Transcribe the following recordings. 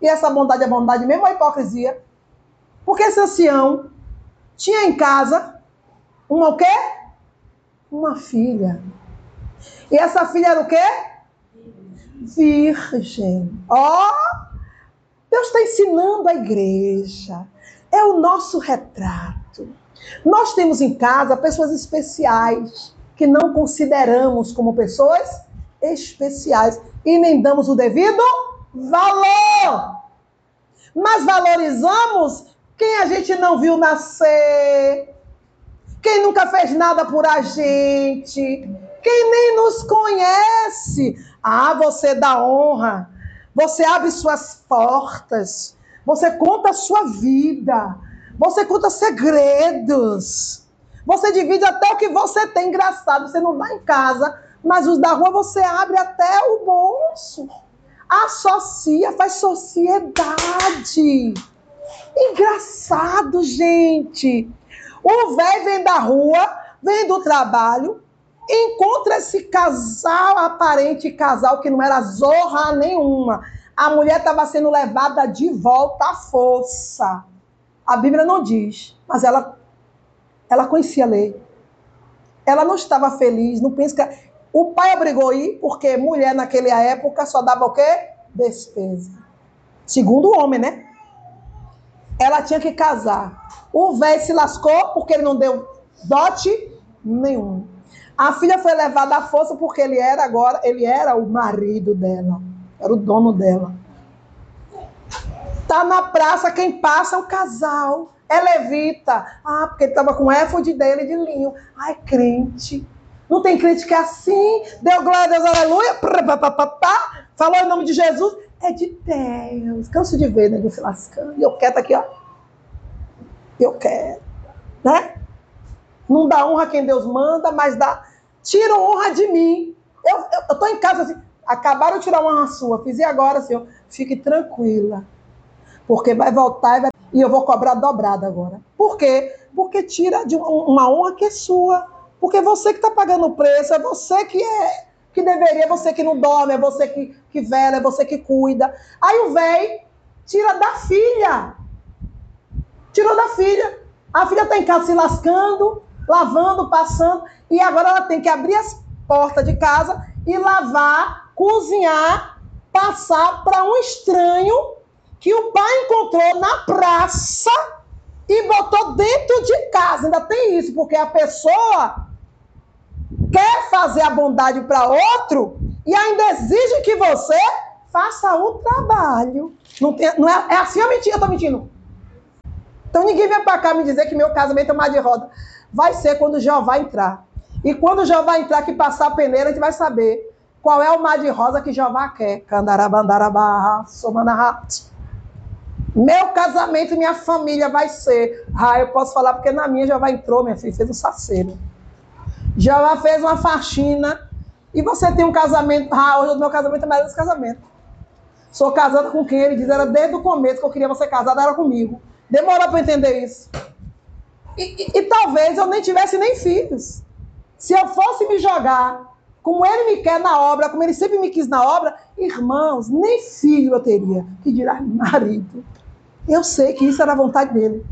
E essa bondade é bondade mesmo é hipocrisia? Porque esse ancião tinha em casa uma o quê? Uma filha. E essa filha era o quê? Virgem. Ó! Oh, Deus está ensinando a igreja. É o nosso retrato. Nós temos em casa pessoas especiais que não consideramos como pessoas especiais e nem damos o devido valor. Mas valorizamos quem a gente não viu nascer, quem nunca fez nada por a gente, quem nem nos conhece. Ah, você dá honra, você abre suas portas, você conta a sua vida, você conta segredos, você divide até o que você tem. Engraçado, você não dá em casa, mas os da rua você abre até o bolso. Associa, faz sociedade. Engraçado, gente. O velho vem da rua, vem do trabalho, encontra esse casal, aparente casal, que não era zorra nenhuma. A mulher estava sendo levada de volta à força. A Bíblia não diz, mas ela, ela conhecia a lei. Ela não estava feliz, não pensa que. O pai obrigou a ir, porque mulher naquela época só dava o quê? Despesa. Segundo o homem, né? Ela tinha que casar. O velho se lascou porque ele não deu dote nenhum. A filha foi levada à força porque ele era agora, ele era o marido dela, era o dono dela. Tá na praça, quem passa é o casal. É levita. Ah, porque ele estava com éfode dele de linho. Ai, crente. Não tem é assim. Deu glória a Deus, aleluia. Falou em nome de Jesus. É de Deus. Canso de ver, né? Se lascando. E eu quero aqui, ó. Eu quero. Né? Não dá honra a quem Deus manda, mas dá. Tira honra de mim. Eu, eu, eu tô em casa assim. Acabaram de tirar uma honra sua. Fiz e agora, Senhor. Fique tranquila. Porque vai voltar e, vai... e eu vou cobrar dobrada agora. Por quê? Porque tira de uma honra que é sua. Porque você que está pagando o preço, é você que é que deveria, é você que não dorme, é você que, que vela, é você que cuida. Aí o velho tira da filha. Tirou da filha. A filha está em casa se lascando, lavando, passando, e agora ela tem que abrir as portas de casa e lavar, cozinhar, passar para um estranho que o pai encontrou na praça e botou dentro de casa. Ainda tem isso, porque a pessoa quer fazer a bondade para outro e ainda exige que você faça o trabalho. Não, tem, não é, é assim ou mentira? Eu tô mentindo. Então ninguém vem para cá me dizer que meu casamento é mar de roda. Vai ser quando Jeová entrar. E quando Jeová entrar, que passar a peneira, a gente vai saber qual é o mar de rosa que Jeová quer. Candarabandarabá, somanahat. Meu casamento e minha família vai ser. Ah, eu posso falar porque na minha Jeová entrou, minha filha, fez um saceiro. Jeová fez uma faxina. E você tem um casamento. Ah, hoje o meu casamento é mais desse casamento. Sou casada com quem ele diz, era desde o começo que eu queria você casada, era comigo. Demorou para entender isso. E, e, e, talvez eu nem tivesse nem filhos. Se eu fosse me jogar como ele me quer na obra, como ele sempre me quis na obra, irmãos, nem filho eu teria, que dirá marido. Eu sei que isso era a vontade dele.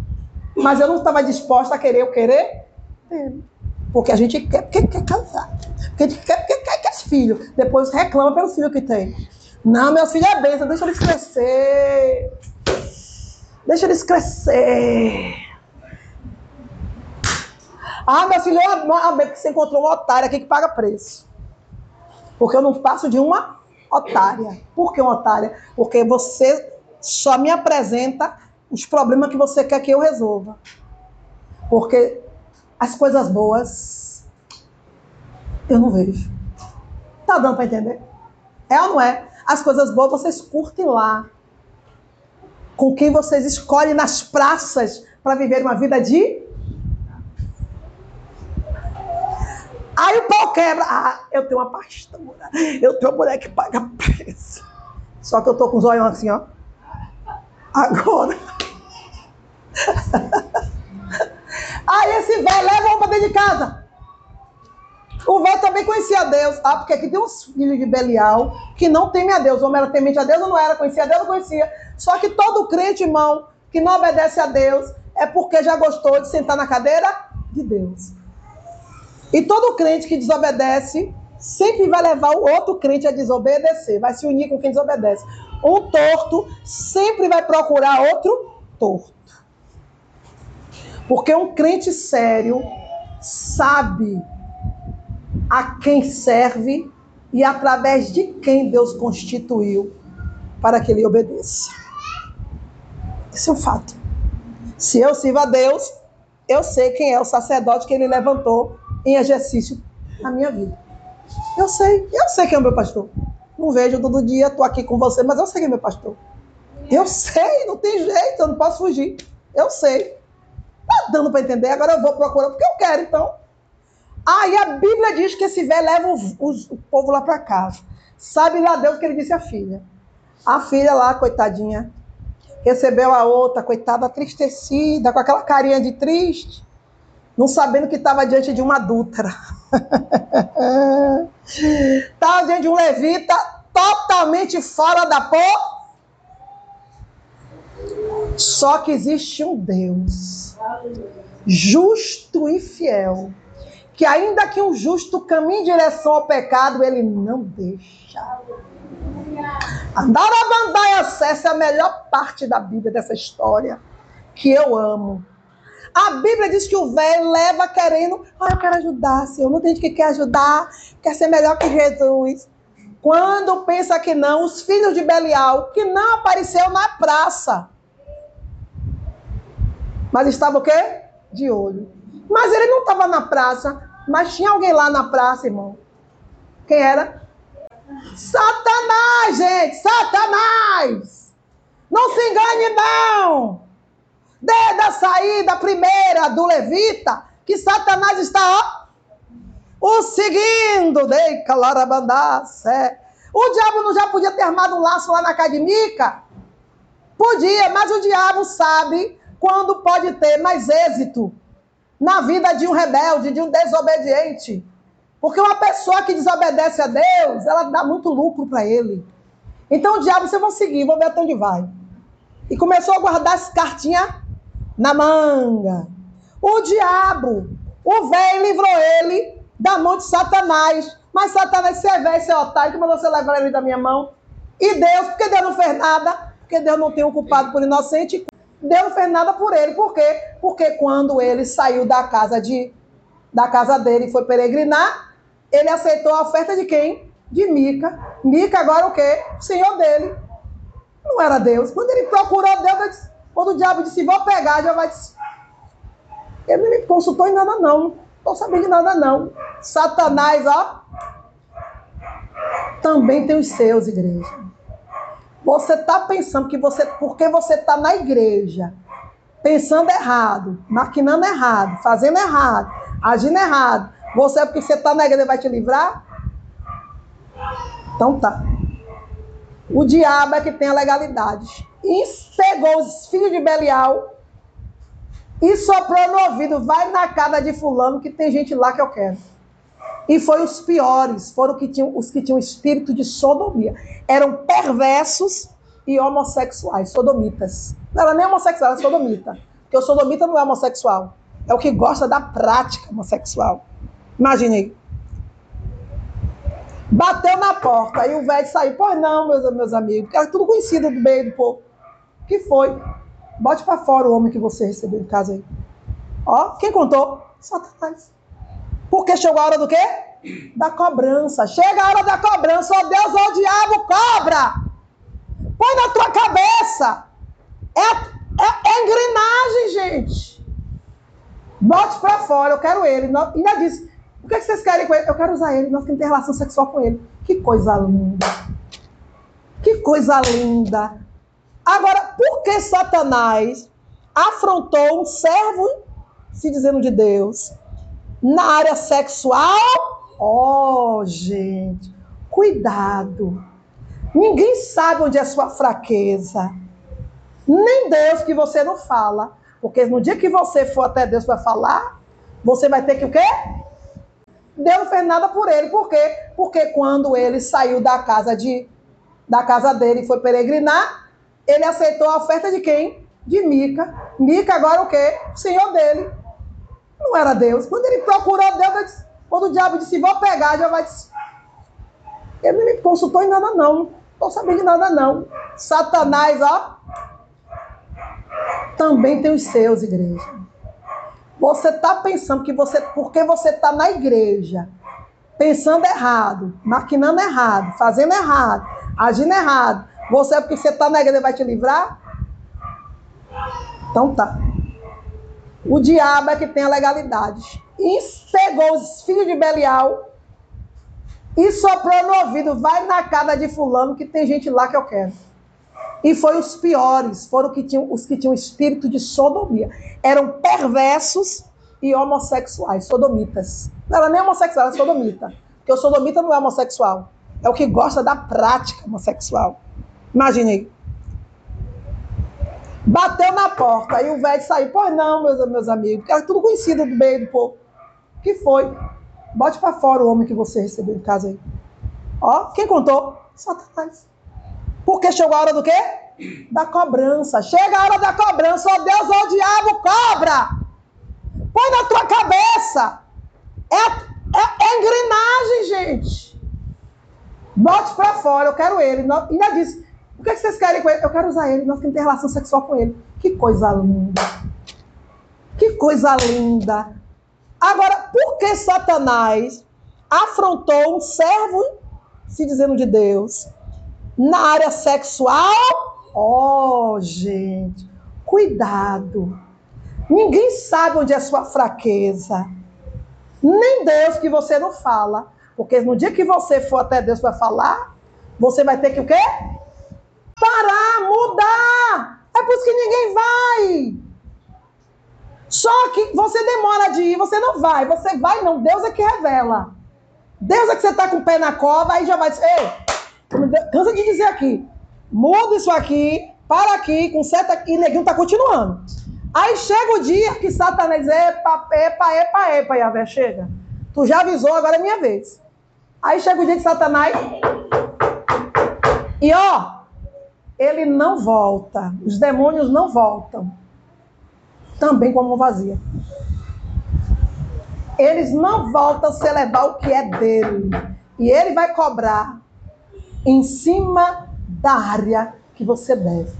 Mas eu não estava disposta a querer o querer dele. Porque a gente quer porque quer casar. Porque a gente quer porque quer, quer filho. Depois reclama pelos filhos que tem. Não, meus filhos é bênção, deixa eles crescer. Deixa eles crescer. Ah, meu filho, ah, porque você encontrou uma otária aqui que paga preço. Porque eu não passo de uma otária. Por que uma otária? Porque você só me apresenta os problemas que você quer que eu resolva. Porque as coisas boas eu não vejo. Tá dando para entender? É ou não é? As coisas boas vocês curtem lá com quem vocês escolhem nas praças para viver uma vida de. Aí o pau quebra. Ah, eu tenho uma pastora. Eu tenho uma mulher que paga preço. Só que eu tô com os olhos assim, ó. Agora. Aí esse velho leva para dentro de casa. O velho também conhecia Deus. Ah, porque aqui tem uns filhos de Belial que não temem a Deus. O homem era temente a Deus ou não era? Conhecia Deus ou conhecia? Só que todo crente, irmão, que não obedece a Deus, é porque já gostou de sentar na cadeira de Deus. E todo crente que desobedece sempre vai levar o outro crente a desobedecer, vai se unir com quem desobedece. Um torto sempre vai procurar outro torto. Porque um crente sério sabe a quem serve e através de quem Deus constituiu para que ele obedeça. Esse é um fato. Se eu sirvo a Deus, eu sei quem é o sacerdote que ele levantou em exercício na minha vida. Eu sei, eu sei quem é o meu pastor. Não vejo todo dia, estou aqui com você, mas eu sei quem é meu pastor. Eu sei, não tem jeito, eu não posso fugir. Eu sei. Tá dando para entender, agora eu vou procurar porque eu quero, então. Aí ah, a Bíblia diz que esse velho leva o, o povo lá para casa. Sabe lá Deus que ele disse à filha. A filha lá, coitadinha, recebeu a outra, coitada, tristecida, com aquela carinha de triste, não sabendo que estava diante de uma adúltera. Diante de um levita totalmente fora da pó. Só que existe um Deus justo e fiel, que ainda que um justo caminhe em direção ao pecado, ele não deixa. Andar a bandaia essa é a melhor parte da Bíblia, dessa história, que eu amo. A Bíblia diz que o velho leva querendo, ah, eu quero ajudar, Senhor. Não tem gente que quer ajudar, quer ser melhor que Jesus. Quando pensa que não, os filhos de Belial, que não apareceu na praça. Mas estava o quê? De olho. Mas ele não estava na praça, mas tinha alguém lá na praça, irmão. Quem era? Satanás, gente! Satanás! Não se engane, não! Desde a saída primeira do levita, que Satanás está ó, o seguindo. Dei calarabandaça. O diabo não já podia ter armado um laço lá na academia? Podia, mas o diabo sabe quando pode ter mais êxito na vida de um rebelde, de um desobediente. Porque uma pessoa que desobedece a Deus, ela dá muito lucro para ele. Então o diabo, vocês vão seguir, vão ver até onde vai. E começou a guardar as cartinhas na manga. O diabo, o velho livrou ele da mão de Satanás. Mas Satanás, você é velho, você é otário, como você levar ele da minha mão? E Deus, porque Deus não fez nada, porque Deus não tem um culpado por inocente, Deus não fez nada por ele. Por quê? Porque quando ele saiu da casa de da casa dele e foi peregrinar, ele aceitou a oferta de quem? De Mica. Mica agora o quê? O senhor dele. Não era Deus. Quando ele procurou Deus, disse, quando o diabo disse, vou pegar, já vai ele não me consultou em nada não. Não estou sabendo de nada não. Satanás, ó, também tem os seus, igreja. Você está pensando que você, porque você está na igreja, pensando errado, maquinando errado, fazendo errado, agindo errado, você, porque você está na igreja, vai te livrar? Então tá. O diabo é que tem a legalidade. E pegou os filhos de Belial e soprou no ouvido: vai na casa de Fulano, que tem gente lá que eu quero. E foi os piores, foram que tinham, os que tinham espírito de sodomia. Eram perversos e homossexuais, sodomitas. Não era nem homossexual, era sodomita. Porque o sodomita não é homossexual. É o que gosta da prática homossexual. Imaginei. Bateu na porta, aí o velho saiu. Pois não, meus, meus amigos, era tudo conhecido do meio do povo. que foi? Bote para fora o homem que você recebeu em casa aí. Ó, quem contou? Satanás. Porque chegou a hora do quê? Da cobrança. Chega a hora da cobrança. Ó Deus, ó diabo, cobra! Põe na tua cabeça. É, é, é engrenagem, gente. Bote para fora, eu quero ele. Ainda disse, o que, é que vocês querem com ele? Eu quero usar ele, nós queremos ter relação sexual com ele. Que coisa linda. Que coisa linda. Agora, por que Satanás afrontou um servo, se dizendo de Deus, na área sexual? Oh, gente, cuidado. Ninguém sabe onde é sua fraqueza. Nem Deus que você não fala. Porque no dia que você for até Deus para falar, você vai ter que o quê? Deus não fez nada por ele. Por quê? Porque quando ele saiu da casa de da casa dele e foi peregrinar, ele aceitou a oferta de quem? De Mica. Mica agora o quê? O senhor dele. Não era Deus. Quando ele procurou Deus, disse, quando o diabo disse, vou pegar, já vai ele não me consultou em nada não. Não estou sabendo de nada não. Satanás, ó, também tem os seus, igreja. Você está pensando que você, porque você está na igreja, pensando errado, maquinando errado, fazendo errado, agindo errado, você é porque você está na igreja vai te livrar? Então tá. O diabo é que tem a legalidade. E pegou os filhos de Belial e soprou no ouvido: vai na casa de fulano que tem gente lá que eu quero. E foi os piores, foram que tinham, os que tinham espírito de sodomia. Eram perversos e homossexuais, sodomitas. Não era nem homossexual, era sodomita. Porque o sodomita não é homossexual. É o que gosta da prática homossexual. Imaginei. Bateu na porta, aí o velho saiu. Pois não, meus, meus amigos, era tudo conhecido do meio do povo. O que foi? Bote para fora o homem que você recebeu em casa aí. Ó, quem contou? Satanás. Porque chegou a hora do quê? Da cobrança. Chega a hora da cobrança. Ó oh, Deus, ó oh, diabo, cobra! Põe na tua cabeça. É, é, é engrenagem, gente. Bote para fora, eu quero ele. Ainda disse, o que, é que vocês querem com ele? Eu quero usar ele, nós queremos ter relação sexual com ele. Que coisa linda. Que coisa linda. Agora, por que Satanás afrontou um servo, se dizendo de Deus, na área sexual? Oh, gente, cuidado. Ninguém sabe onde é a sua fraqueza. Nem Deus que você não fala. Porque no dia que você for até Deus para falar, você vai ter que o quê? Parar, mudar. É por isso que ninguém vai. Só que você demora de ir, você não vai. Você vai, não. Deus é que revela. Deus é que você está com o pé na cova, aí já vai dizer, ei, cansa de dizer aqui. Muda isso aqui, para aqui, com seta e neguinho está continuando. Aí chega o dia que Satanás epa, epa, epa, epa, Yahvé, chega. Tu já avisou, agora é minha vez. Aí chega o dia de Satanás. E ó, ele não volta. Os demônios não voltam. Também com a mão vazia. Eles não voltam se levar o que é dele. E ele vai cobrar em cima da área que você deve.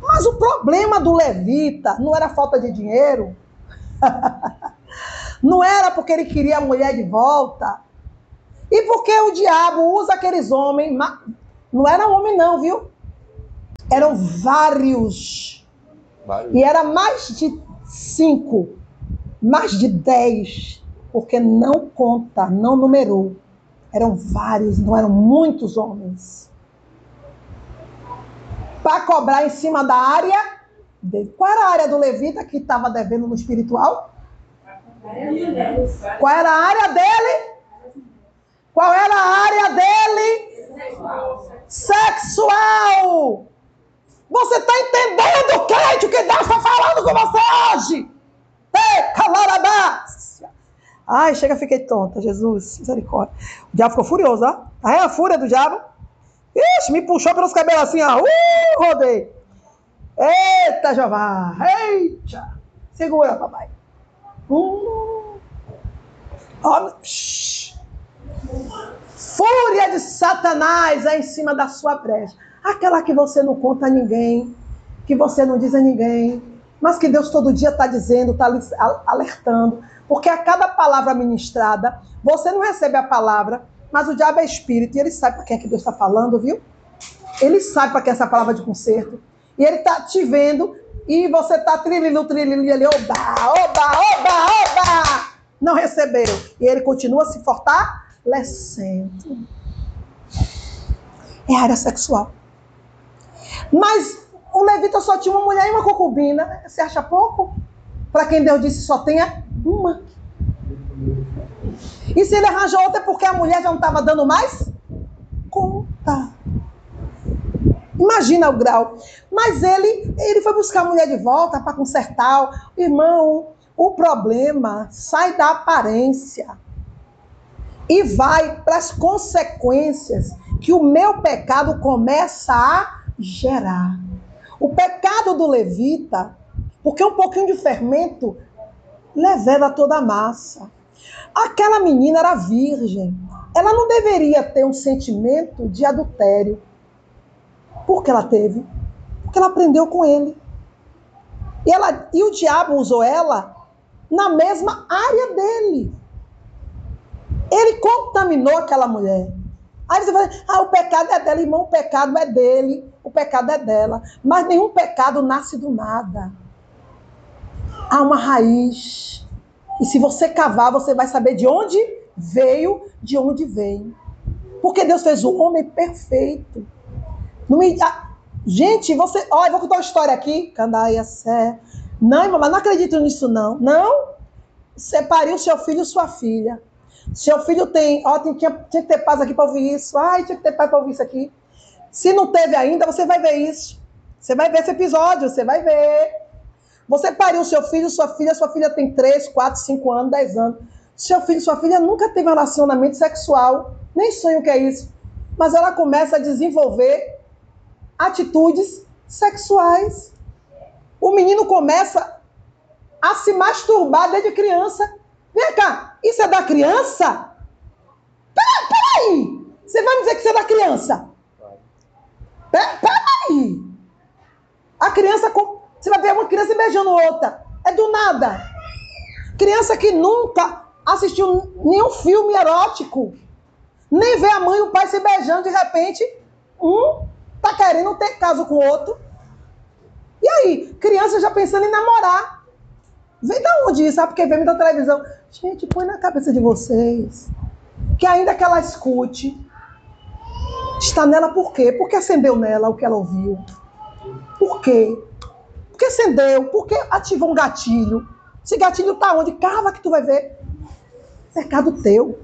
Mas o problema do levita não era falta de dinheiro. não era porque ele queria a mulher de volta. E porque o diabo usa aqueles homens. Não era homem, não, viu? Eram vários. vários. E era mais de cinco, mais de dez, porque não conta, não numerou. Eram vários, não eram muitos homens. Para cobrar em cima da área dele. Qual era a área do levita que estava devendo no espiritual? Qual era a área dele? Ai, chega, fiquei tonta, Jesus, misericórdia. O diabo ficou furioso, ó. Aí a fúria do diabo. Ixi, me puxou pelos cabelos assim, ó. Uh, rodei. Eita, Jeová. Eita. Segura, papai. Uh. Ó, Fúria de Satanás é em cima da sua brecha. Aquela que você não conta a ninguém, que você não diz a ninguém, mas que Deus todo dia está dizendo, está alertando. Porque a cada palavra ministrada, você não recebe a palavra, mas o diabo é espírito e ele sabe para quem é que Deus está falando, viu? Ele sabe para que é essa palavra de conserto. E ele está te vendo e você está trilhando, trilhando, ele, oba, oba, oba, oba! Não recebeu. E ele continua se fortar lecendo. É área sexual. Mas o levita só tinha uma mulher e uma concubina. Você acha pouco? Para quem Deus disse só tenha uma. E se ele arranjou outra é porque a mulher já não estava dando mais conta. Imagina o grau. Mas ele, ele foi buscar a mulher de volta para consertar. Irmão, o problema sai da aparência. e vai para as consequências que o meu pecado começa a gerar. O pecado do levita, porque um pouquinho de fermento leveda toda a massa. Aquela menina era virgem. Ela não deveria ter um sentimento de adultério. Por que ela teve? Porque ela aprendeu com ele. E, ela, e o diabo usou ela na mesma área dele. Ele contaminou aquela mulher. Aí você fala, ah, o pecado é dela, irmão, o pecado é dele, o pecado é dela. Mas nenhum pecado nasce do nada. Há uma raiz. E se você cavar, você vai saber de onde veio, de onde vem. Porque Deus fez o homem perfeito. Me... Gente, você. Olha, vou contar uma história aqui. Candaia Sé. Não, irmã, não acredito nisso, não. Não? Separe o seu filho e sua filha. Seu filho tem. Ó, tinha, tinha que ter paz aqui para ouvir isso. Ai, tinha que ter paz para ouvir isso aqui. Se não teve ainda, você vai ver isso. Você vai ver esse episódio, você vai ver. Você pariu seu filho, sua filha, sua filha tem 3, 4, 5 anos, 10 anos. Seu filho, sua filha nunca teve um relacionamento sexual, nem sonho que é isso. Mas ela começa a desenvolver atitudes sexuais. O menino começa a se masturbar desde criança. Vem cá, isso é da criança? Peraí, peraí. Você vai me dizer que isso é da criança? Peraí. peraí. A criança, você vai ver uma criança beijando outra. É do nada. Criança que nunca assistiu nenhum filme erótico. Nem vê a mãe e o pai se beijando, de repente, um tá querendo ter caso com o outro. E aí, criança já pensando em namorar. Vem da onde isso? Sabe porque vem da televisão. Gente, põe na cabeça de vocês que ainda que ela escute, está nela por quê? Porque acendeu nela o que ela ouviu. Por quê? Porque acendeu, porque ativou um gatilho. Esse gatilho tá onde? Cava que tu vai ver. Pecado teu.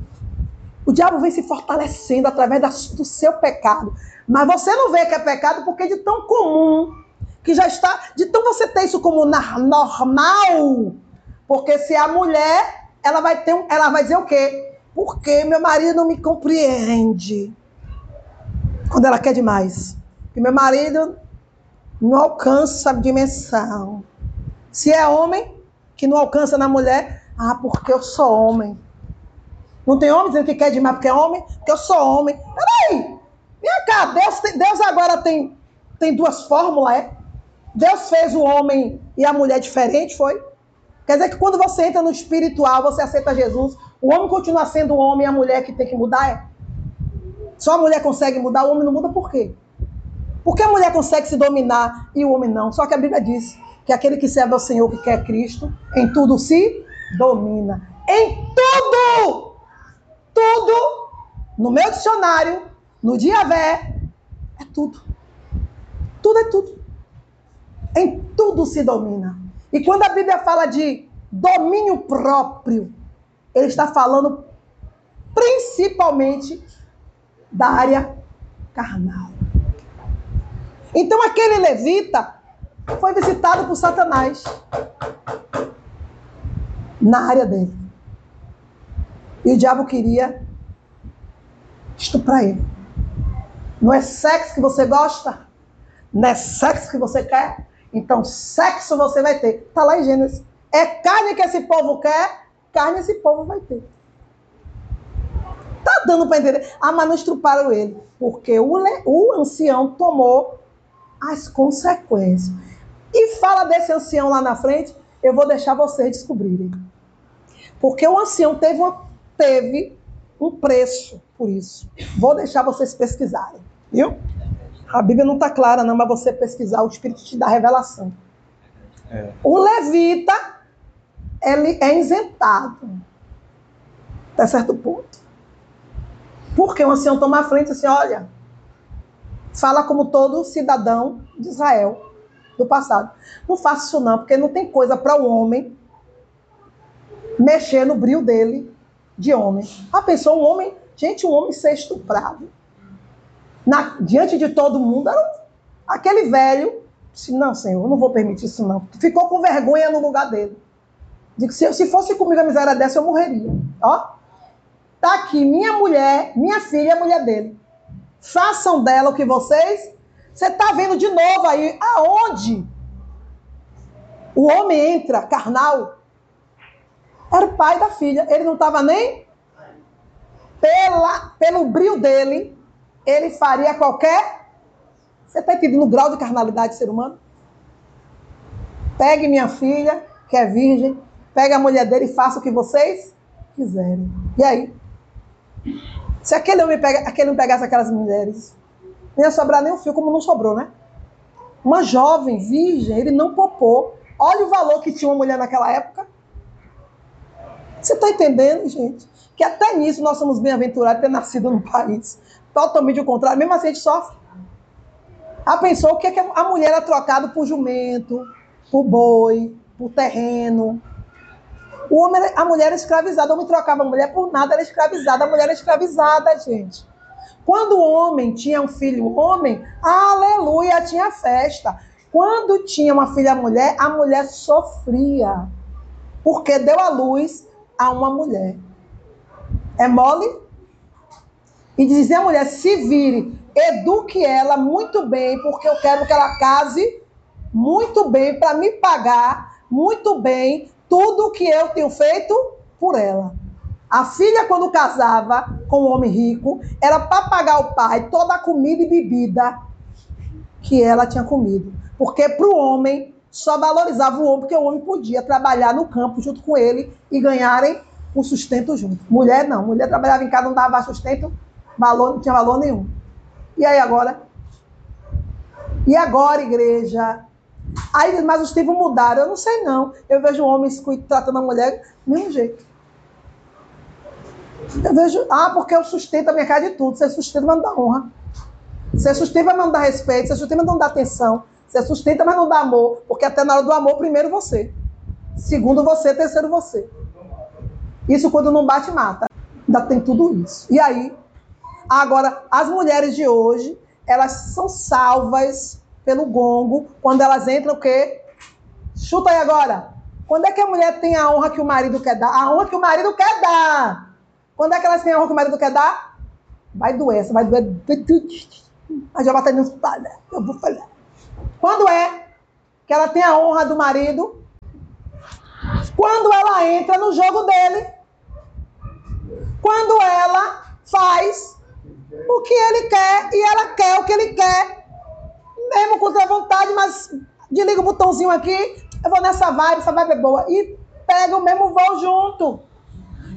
O diabo vem se fortalecendo através do seu pecado. Mas você não vê que é pecado porque é de tão comum, que já está, de tão você ter isso como normal. Porque se a mulher, ela vai ter, ela vai dizer o quê? Porque meu marido não me compreende. Quando ela quer demais. Porque meu marido não alcança a dimensão. Se é homem que não alcança na mulher, ah, porque eu sou homem. Não tem homem dizendo que quer demais porque é homem? Porque eu sou homem. Peraí, Vem cá, Deus, Deus agora tem, tem duas fórmulas, é? Deus fez o homem e a mulher diferente, foi? Quer dizer que quando você entra no espiritual, você aceita Jesus, o homem continua sendo o homem e a mulher que tem que mudar, é? Só a mulher consegue mudar, o homem não muda por quê? Porque a mulher consegue se dominar e o homem não. Só que a Bíblia diz que aquele que serve ao Senhor, que quer Cristo, em tudo se domina. Em tudo! Tudo! No meu dicionário, no dia vé, é tudo. Tudo é tudo. Em tudo se domina. E quando a Bíblia fala de domínio próprio, ele está falando principalmente da área carnal. Então aquele levita foi visitado por Satanás na área dele. E o diabo queria estuprar ele. Não é sexo que você gosta? Não é sexo que você quer? Então, sexo você vai ter. Está lá em Gênesis. É carne que esse povo quer, carne esse povo vai ter. Tá dando para entender. Ah, mas não estruparam ele. Porque o, o ancião tomou as consequências. E fala desse ancião lá na frente, eu vou deixar vocês descobrirem. Porque o ancião teve, uma, teve um preço por isso. Vou deixar vocês pesquisarem. Viu? A Bíblia não está clara, não, mas você pesquisar, o Espírito te dá revelação. É. O levita, ele é isentado. Até certo ponto. Porque o ancião toma a frente assim, olha, fala como todo cidadão de Israel do passado. Não faça isso não, porque não tem coisa para o homem mexer no brilho dele de homem. A pessoa, um homem, gente, um homem ser estuprado na, diante de todo mundo, era aquele velho disse, não, senhor, não vou permitir isso não. Ficou com vergonha no lugar dele. Digo, se, se fosse comigo a miséria dessa, eu morreria. Ó. Tá aqui, minha mulher, minha filha a mulher dele. Façam dela o que vocês. Você está vendo de novo aí, aonde o homem entra, carnal, era pai da filha. Ele não estava nem pela, pelo brilho dele, ele faria qualquer. Você está entendendo o grau de carnalidade do ser humano? Pegue minha filha, que é virgem, pegue a mulher dele e faça o que vocês quiserem. E aí? Se aquele homem pega, aquele não pegasse aquelas mulheres, não ia sobrar nem um fio, como não sobrou, né? Uma jovem, virgem, ele não popou. Olha o valor que tinha uma mulher naquela época. Você está entendendo, gente? Que até nisso nós somos bem-aventurados ter nascido num país totalmente o contrário. Mesmo assim, a gente sofre. A pensou que, é que a mulher era trocada por jumento, por boi, por terreno. O homem, a mulher era escravizada. O homem trocava a mulher por nada, era escravizada. A mulher era escravizada, gente. Quando o homem tinha um filho homem, aleluia, tinha festa. Quando tinha uma filha mulher, a mulher sofria. Porque deu a luz a uma mulher. É mole? E dizer à mulher: se vire, eduque ela muito bem, porque eu quero que ela case muito bem para me pagar muito bem tudo que eu tenho feito por ela. A filha, quando casava com um homem rico, era para pagar o pai toda a comida e bebida que ela tinha comido. Porque para o homem, só valorizava o homem, porque o homem podia trabalhar no campo junto com ele e ganharem o sustento junto. Mulher não. Mulher trabalhava em casa, não dava sustento, valor, não tinha valor nenhum. E aí agora? E agora, igreja? Aí, mas os tempos mudaram. Eu não sei, não. Eu vejo homens tratando a mulher do mesmo jeito. Eu vejo, ah, porque eu sustento a minha de tudo. Você sustenta, mas não dá honra. Você sustenta, mas não dá respeito. Você sustenta, mas não dá atenção. Você sustenta, mas não dá amor. Porque até na hora do amor, primeiro você. Segundo você, terceiro você. Isso quando não bate, mata. Ainda tem tudo isso. E aí, agora, as mulheres de hoje, elas são salvas pelo gongo quando elas entram o quê? Chuta aí agora. Quando é que a mulher tem a honra que o marido quer dar? A honra que o marido quer dar. Quando é que elas têm a honra que o marido quer dar? Vai doer, vai doer. A já bater nos Eu vou falar. Quando é que ela tem a honra do marido? Quando ela entra no jogo dele. Quando ela faz o que ele quer e ela quer o que ele quer mesmo com a vontade, mas desliga o botãozinho aqui, eu vou nessa vibe, essa vibe é boa. E pega o mesmo voo junto.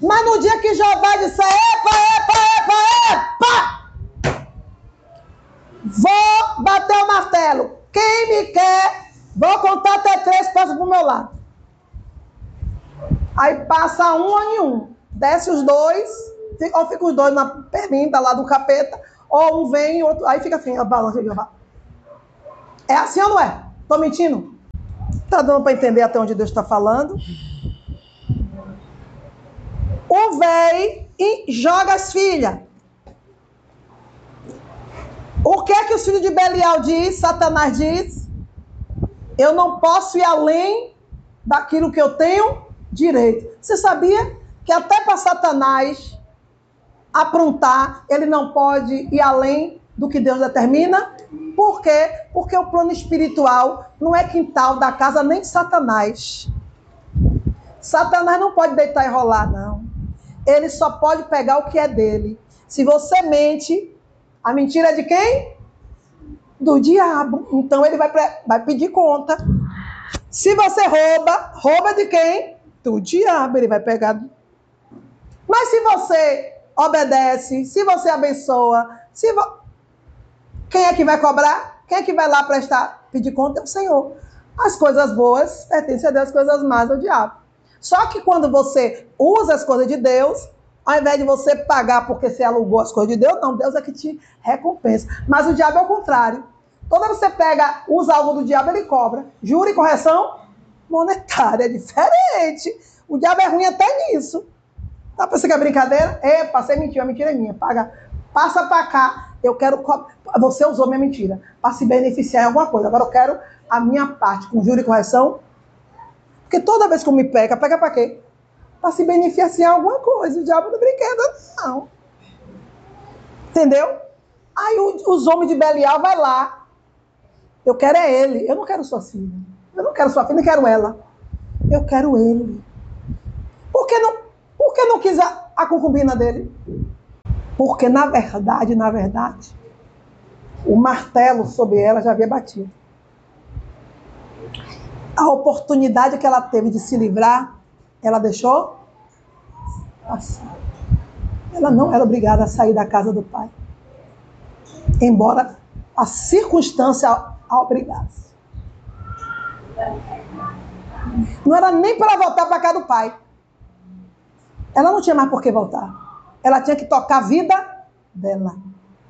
Mas no dia que Jeová disser, epa, epa, epa, epa, vou bater o martelo. Quem me quer, vou contar até três, passa pro meu lado. Aí passa um ou um. Desce os dois, ou fica os dois na perninha lá do capeta, ou um vem e outro. Aí fica assim, a balança de Jeová. É assim ou não é? Tô mentindo? Tá dando para entender até onde Deus está falando? O véi e joga as filhas. O que é que os filhos de Belial diz? Satanás diz: Eu não posso ir além daquilo que eu tenho direito. Você sabia que até para Satanás aprontar, ele não pode ir além do que Deus determina? Por quê? Porque o plano espiritual não é quintal da casa nem de Satanás. Satanás não pode deitar e rolar, não. Ele só pode pegar o que é dele. Se você mente, a mentira é de quem? Do diabo. Então ele vai, vai pedir conta. Se você rouba, rouba de quem? Do diabo. Ele vai pegar. Mas se você obedece, se você abençoa, se vo... Quem é que vai cobrar? Quem é que vai lá prestar, pedir conta? É o Senhor. As coisas boas pertencem a Deus, as coisas más ao diabo. Só que quando você usa as coisas de Deus, ao invés de você pagar porque você alugou as coisas de Deus, não, Deus é que te recompensa. Mas o diabo é o contrário. Toda vez que você pega, usa algo do diabo, ele cobra. Juro e correção monetária, é diferente. O diabo é ruim até nisso. Tá pensando que é brincadeira? Epa, você mentiu, a mentira é minha. Paga, passa pra cá. Eu quero. Você usou minha mentira para se beneficiar em alguma coisa. Agora eu quero a minha parte com juro e correção. Porque toda vez que eu me pega, pega para quê? para se beneficiar em alguma coisa. O diabo do brinquedo, não. Entendeu? Aí os homens de Belial vai lá. Eu quero é ele. Eu não quero sua filha. Eu não quero sua filha, nem quero ela. Eu quero ele. Por que não, por que não quis a, a concubina dele? Porque, na verdade, na verdade, o martelo sobre ela já havia batido. A oportunidade que ela teve de se livrar, ela deixou passar. Ela não era obrigada a sair da casa do pai. Embora a circunstância a obrigasse. Não era nem para voltar para casa do pai. Ela não tinha mais por que voltar. Ela tinha que tocar a vida dela.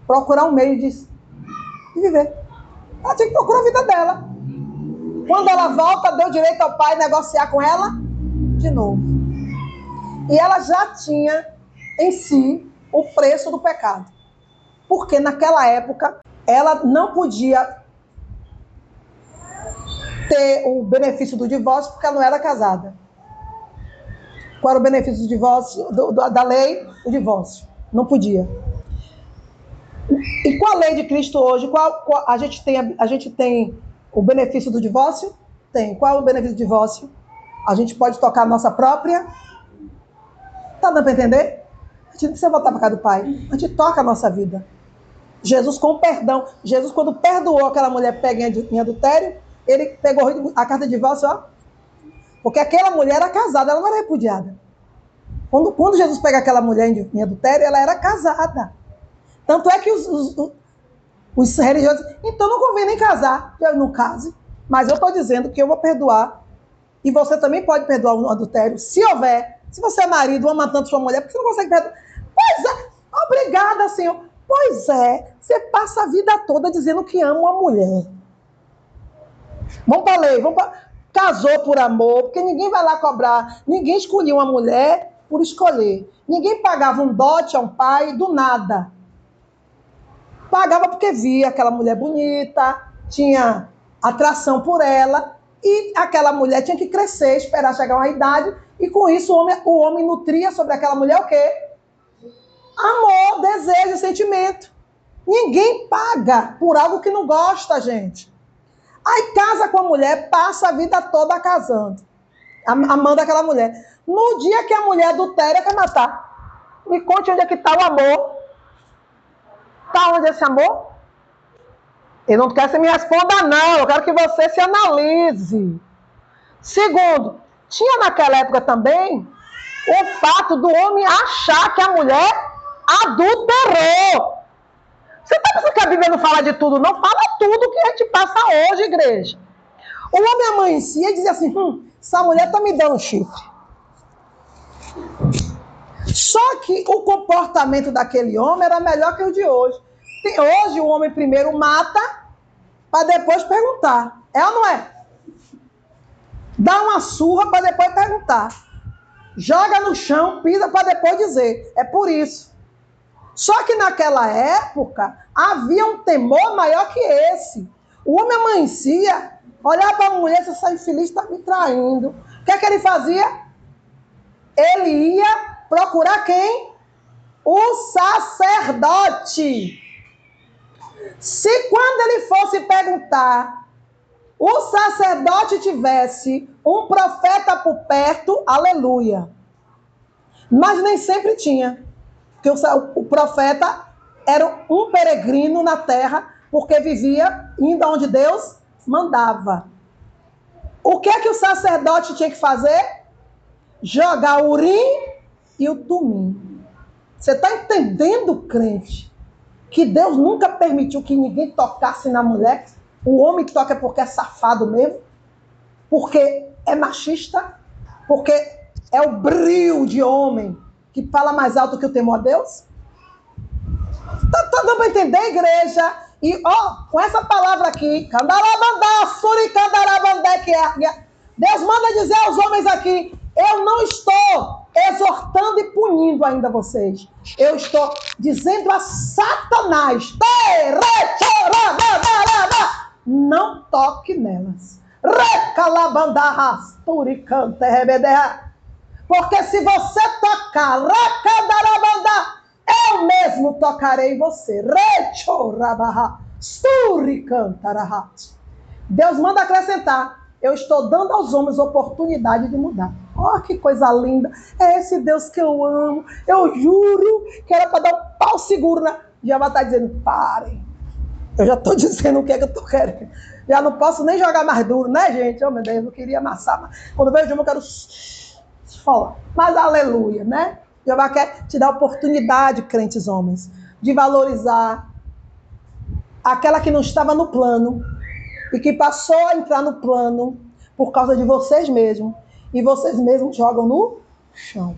Procurar um meio de, de viver. Ela tinha que procurar a vida dela. Quando ela volta, deu direito ao pai negociar com ela de novo. E ela já tinha em si o preço do pecado. Porque naquela época ela não podia ter o benefício do divórcio porque ela não era casada. Qual era o benefício do divórcio, do, da lei? O divórcio. Não podia. E com a lei de Cristo hoje, qual, qual, a, gente tem, a gente tem o benefício do divórcio? Tem. Qual é o benefício do divórcio? A gente pode tocar a nossa própria. Tá dando para entender? A gente não precisa voltar para casa do pai. A gente toca a nossa vida. Jesus com perdão. Jesus, quando perdoou aquela mulher pega em adultério, ele pegou a carta de divórcio, ó, porque aquela mulher era casada, ela não era repudiada. Quando, quando Jesus pega aquela mulher em, adultério, ela era casada. Tanto é que os, os, os religiosos, então não convém nem casar. Eu não case, mas eu estou dizendo que eu vou perdoar. E você também pode perdoar um adultério, se houver. Se você é marido, ama tanto sua mulher, porque você não consegue perdoar? Pois é, obrigada, Senhor. Pois é, você passa a vida toda dizendo que ama uma mulher. Vamos para a lei, vamos para casou por amor, porque ninguém vai lá cobrar, ninguém escolhia uma mulher por escolher. Ninguém pagava um dote a um pai do nada. Pagava porque via aquela mulher bonita, tinha atração por ela, e aquela mulher tinha que crescer, esperar chegar uma idade, e com isso o homem, o homem nutria sobre aquela mulher o quê? Amor, desejo, sentimento. Ninguém paga por algo que não gosta, gente. Aí casa com a mulher, passa a vida toda casando. Amando aquela mulher. No dia que a mulher adultéria, quer matar. Me conte onde é que está o amor. Está onde esse amor? Eu não quero que você me responda, não. Eu quero que você se analise. Segundo, tinha naquela época também o fato do homem achar que a mulher adulterou. Você pensando que a Bíblia não fala de tudo? Não fala tudo que a gente passa hoje, igreja. O homem amanhecia e dizia assim: hum, essa mulher está me dando chifre. Só que o comportamento daquele homem era melhor que o de hoje. Hoje o homem primeiro mata para depois perguntar. É ou não é? Dá uma surra para depois perguntar. Joga no chão, pisa para depois dizer. É por isso. Só que naquela época havia um temor maior que esse. O homem amanhecia, olhava para a mulher, essa infeliz está me traindo. O que é que ele fazia? Ele ia procurar quem? O sacerdote. Se quando ele fosse perguntar, o sacerdote tivesse um profeta por perto, aleluia. Mas nem sempre tinha. Porque o, o profeta era um peregrino na terra, porque vivia indo onde Deus mandava. O que é que o sacerdote tinha que fazer? Jogar o urim e o tumim. Você está entendendo, crente, que Deus nunca permitiu que ninguém tocasse na mulher? O homem que toca é porque é safado mesmo? Porque é machista? Porque é o brilho de homem que fala mais alto que o temor a Deus? Tá, tá dando para entender, igreja? E, ó, com essa palavra aqui, candarabandá, suricandarabandé, que é, Deus manda dizer aos homens aqui, eu não estou exortando e punindo ainda vocês. Eu estou dizendo a Satanás, não toque nelas. Recalabandá, suricante, rebedeha. Porque se você tocar, eu mesmo tocarei você. Deus manda acrescentar. Eu estou dando aos homens oportunidade de mudar. Oh, que coisa linda. É esse Deus que eu amo. Eu juro que era para dar um pau seguro. Na... Já vai estar dizendo, parem. Eu já estou dizendo o que é que eu estou querendo. Já não posso nem jogar mais duro, né, gente? Oh, meu Deus, eu queria amassar. Mas quando vejo uma, eu quero falar. Mas aleluia, né? Jeová quer te dar oportunidade, crentes homens, de valorizar aquela que não estava no plano e que passou a entrar no plano por causa de vocês mesmos. E vocês mesmos jogam no chão.